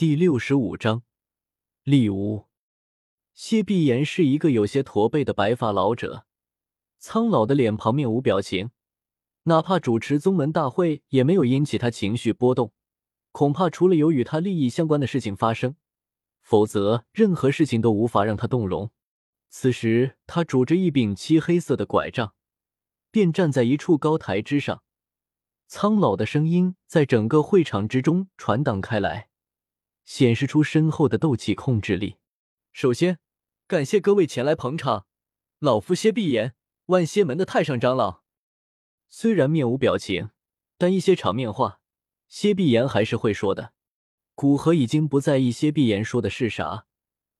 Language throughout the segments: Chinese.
第六十五章，丽屋。谢碧岩是一个有些驼背的白发老者，苍老的脸庞面无表情，哪怕主持宗门大会也没有引起他情绪波动。恐怕除了有与他利益相关的事情发生，否则任何事情都无法让他动容。此时，他拄着一柄漆黑色的拐杖，便站在一处高台之上，苍老的声音在整个会场之中传荡开来。显示出深厚的斗气控制力。首先，感谢各位前来捧场，老夫谢碧言，万仙门的太上长老。虽然面无表情，但一些场面话，谢碧言还是会说的。古河已经不在意谢碧言说的是啥，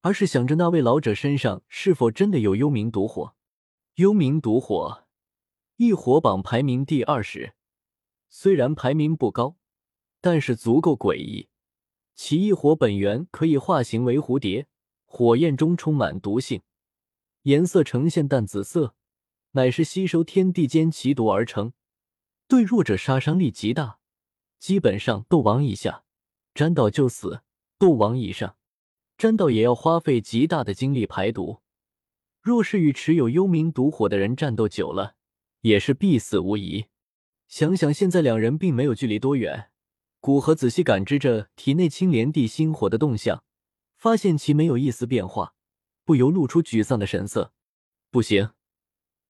而是想着那位老者身上是否真的有幽冥毒火。幽冥毒火，异火榜排名第二十，虽然排名不高，但是足够诡异。其异火本源可以化形为蝴蝶，火焰中充满毒性，颜色呈现淡紫色，乃是吸收天地间奇毒而成，对弱者杀伤力极大。基本上斗王以下沾到就死，斗王以上沾到也要花费极大的精力排毒。若是与持有幽冥毒火的人战斗久了，也是必死无疑。想想现在两人并没有距离多远。古河仔细感知着体内青莲地心火的动向，发现其没有一丝变化，不由露出沮丧的神色。不行，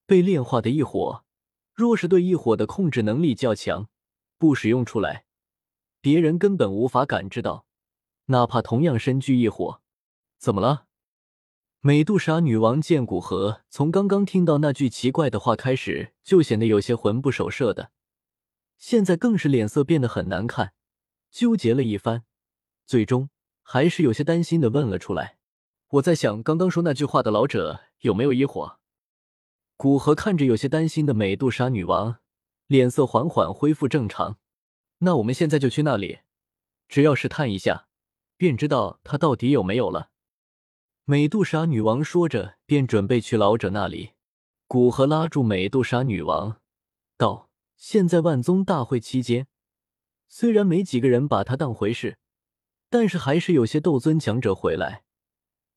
被炼化的异火，若是对异火的控制能力较强，不使用出来，别人根本无法感知到。哪怕同样身具异火，怎么了？美杜莎女王见古河从刚刚听到那句奇怪的话开始，就显得有些魂不守舍的，现在更是脸色变得很难看。纠结了一番，最终还是有些担心的问了出来：“我在想，刚刚说那句话的老者有没有异火？”古河看着有些担心的美杜莎女王，脸色缓缓恢复正常。那我们现在就去那里，只要试探一下，便知道他到底有没有了。美杜莎女王说着，便准备去老者那里。古河拉住美杜莎女王，道：“现在万宗大会期间。”虽然没几个人把他当回事，但是还是有些斗尊强者回来。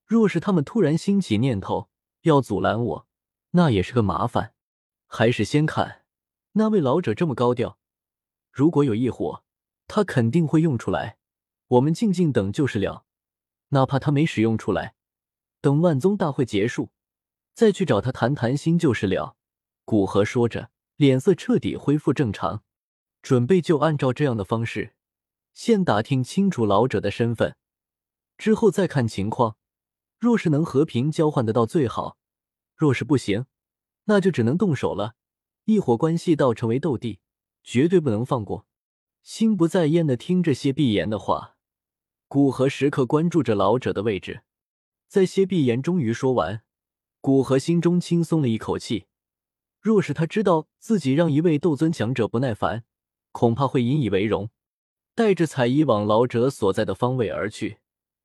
若是他们突然兴起念头要阻拦我，那也是个麻烦。还是先看那位老者这么高调，如果有异火，他肯定会用出来。我们静静等就是了。哪怕他没使用出来，等万宗大会结束，再去找他谈谈心就是了。古河说着，脸色彻底恢复正常。准备就按照这样的方式，先打听清楚老者的身份，之后再看情况。若是能和平交换得到最好，若是不行，那就只能动手了。一伙关系到成为斗帝，绝对不能放过。心不在焉的听着谢碧言的话，古河时刻关注着老者的位置。在谢碧言终于说完，古河心中轻松了一口气。若是他知道自己让一位斗尊强者不耐烦，恐怕会引以为荣，带着彩衣往老者所在的方位而去。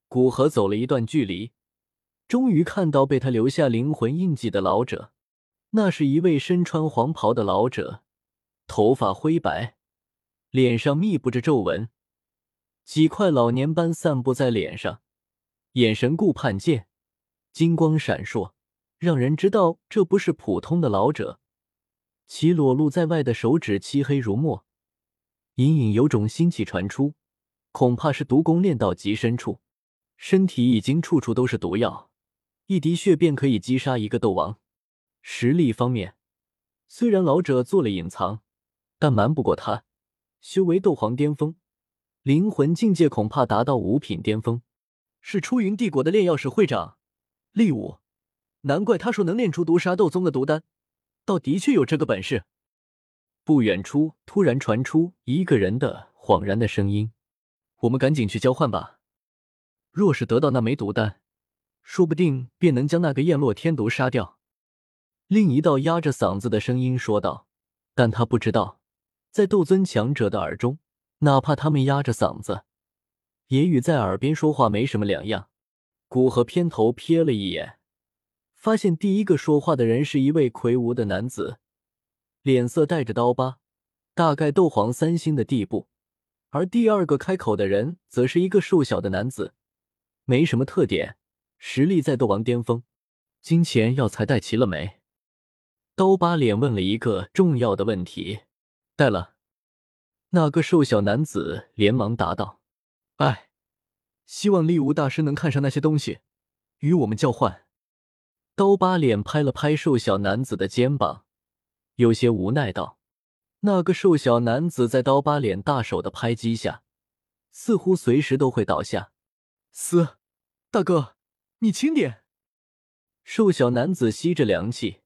古河走了一段距离，终于看到被他留下灵魂印记的老者。那是一位身穿黄袍的老者，头发灰白，脸上密布着皱纹，几块老年斑散布在脸上，眼神顾盼见，金光闪烁，让人知道这不是普通的老者。其裸露在外的手指漆黑如墨。隐隐有种腥气传出，恐怕是毒功练到极深处，身体已经处处都是毒药，一滴血便可以击杀一个斗王。实力方面，虽然老者做了隐藏，但瞒不过他，修为斗皇巅峰，灵魂境界恐怕达到五品巅峰，是出云帝国的炼药师会长厉武，难怪他说能炼出毒杀斗宗的毒丹，倒的确有这个本事。不远处突然传出一个人的恍然的声音：“我们赶紧去交换吧。若是得到那枚毒丹，说不定便能将那个燕落天毒杀掉。”另一道压着嗓子的声音说道。但他不知道，在斗尊强者的耳中，哪怕他们压着嗓子，也与在耳边说话没什么两样。古河偏头瞥了一眼，发现第一个说话的人是一位魁梧的男子。脸色带着刀疤，大概斗皇三星的地步，而第二个开口的人则是一个瘦小的男子，没什么特点，实力在斗王巅峰。金钱药材带齐了没？刀疤脸问了一个重要的问题。带了。那个瘦小男子连忙答道：“哎，希望厉无大师能看上那些东西，与我们交换。”刀疤脸拍了拍瘦小男子的肩膀，有些无奈道。那个瘦小男子在刀疤脸大手的拍击下，似乎随时都会倒下。嘶，大哥，你轻点。瘦小男子吸着凉气，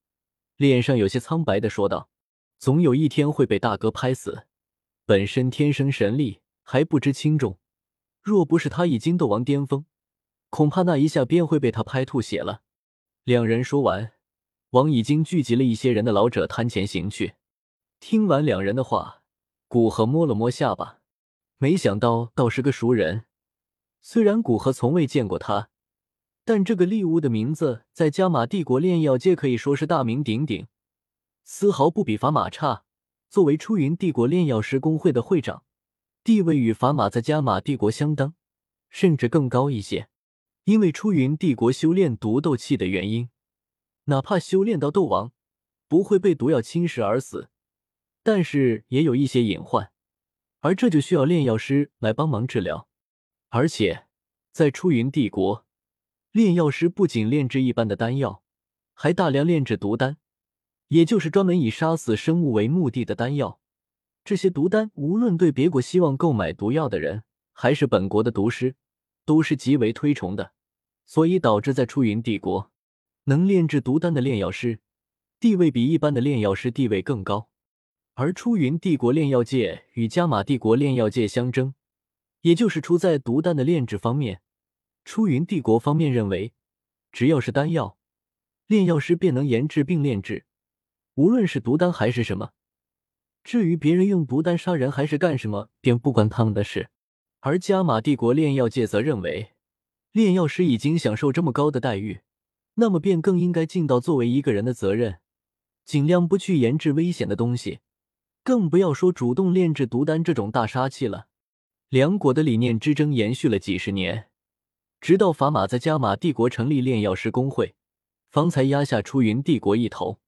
脸上有些苍白的说道：“总有一天会被大哥拍死。本身天生神力，还不知轻重。若不是他已经斗王巅峰，恐怕那一下便会被他拍吐血了。”两人说完，往已经聚集了一些人的老者摊前行去。听完两人的话，古河摸了摸下巴，没想到倒是个熟人。虽然古河从未见过他，但这个利乌的名字在加玛帝国炼药界可以说是大名鼎鼎，丝毫不比法玛差。作为出云帝国炼药师工会的会长，地位与法玛在加玛帝国相当，甚至更高一些。因为出云帝国修炼毒斗气的原因，哪怕修炼到斗王，不会被毒药侵蚀而死。但是也有一些隐患，而这就需要炼药师来帮忙治疗。而且在出云帝国，炼药师不仅炼制一般的丹药，还大量炼制毒丹，也就是专门以杀死生物为目的的丹药。这些毒丹，无论对别国希望购买毒药的人，还是本国的毒师，都是极为推崇的。所以导致在出云帝国，能炼制毒丹的炼药师，地位比一般的炼药师地位更高。而出云帝国炼药界与加玛帝国炼药界相争，也就是出在毒丹的炼制方面。出云帝国方面认为，只要是丹药，炼药师便能研制并炼制，无论是毒丹还是什么。至于别人用毒丹杀人还是干什么，便不关他们的事。而加玛帝国炼药界则认为，炼药师已经享受这么高的待遇，那么便更应该尽到作为一个人的责任，尽量不去研制危险的东西。更不要说主动炼制毒丹这种大杀器了。两国的理念之争延续了几十年，直到法马在加玛帝国成立炼药师工会，方才压下出云帝国一头。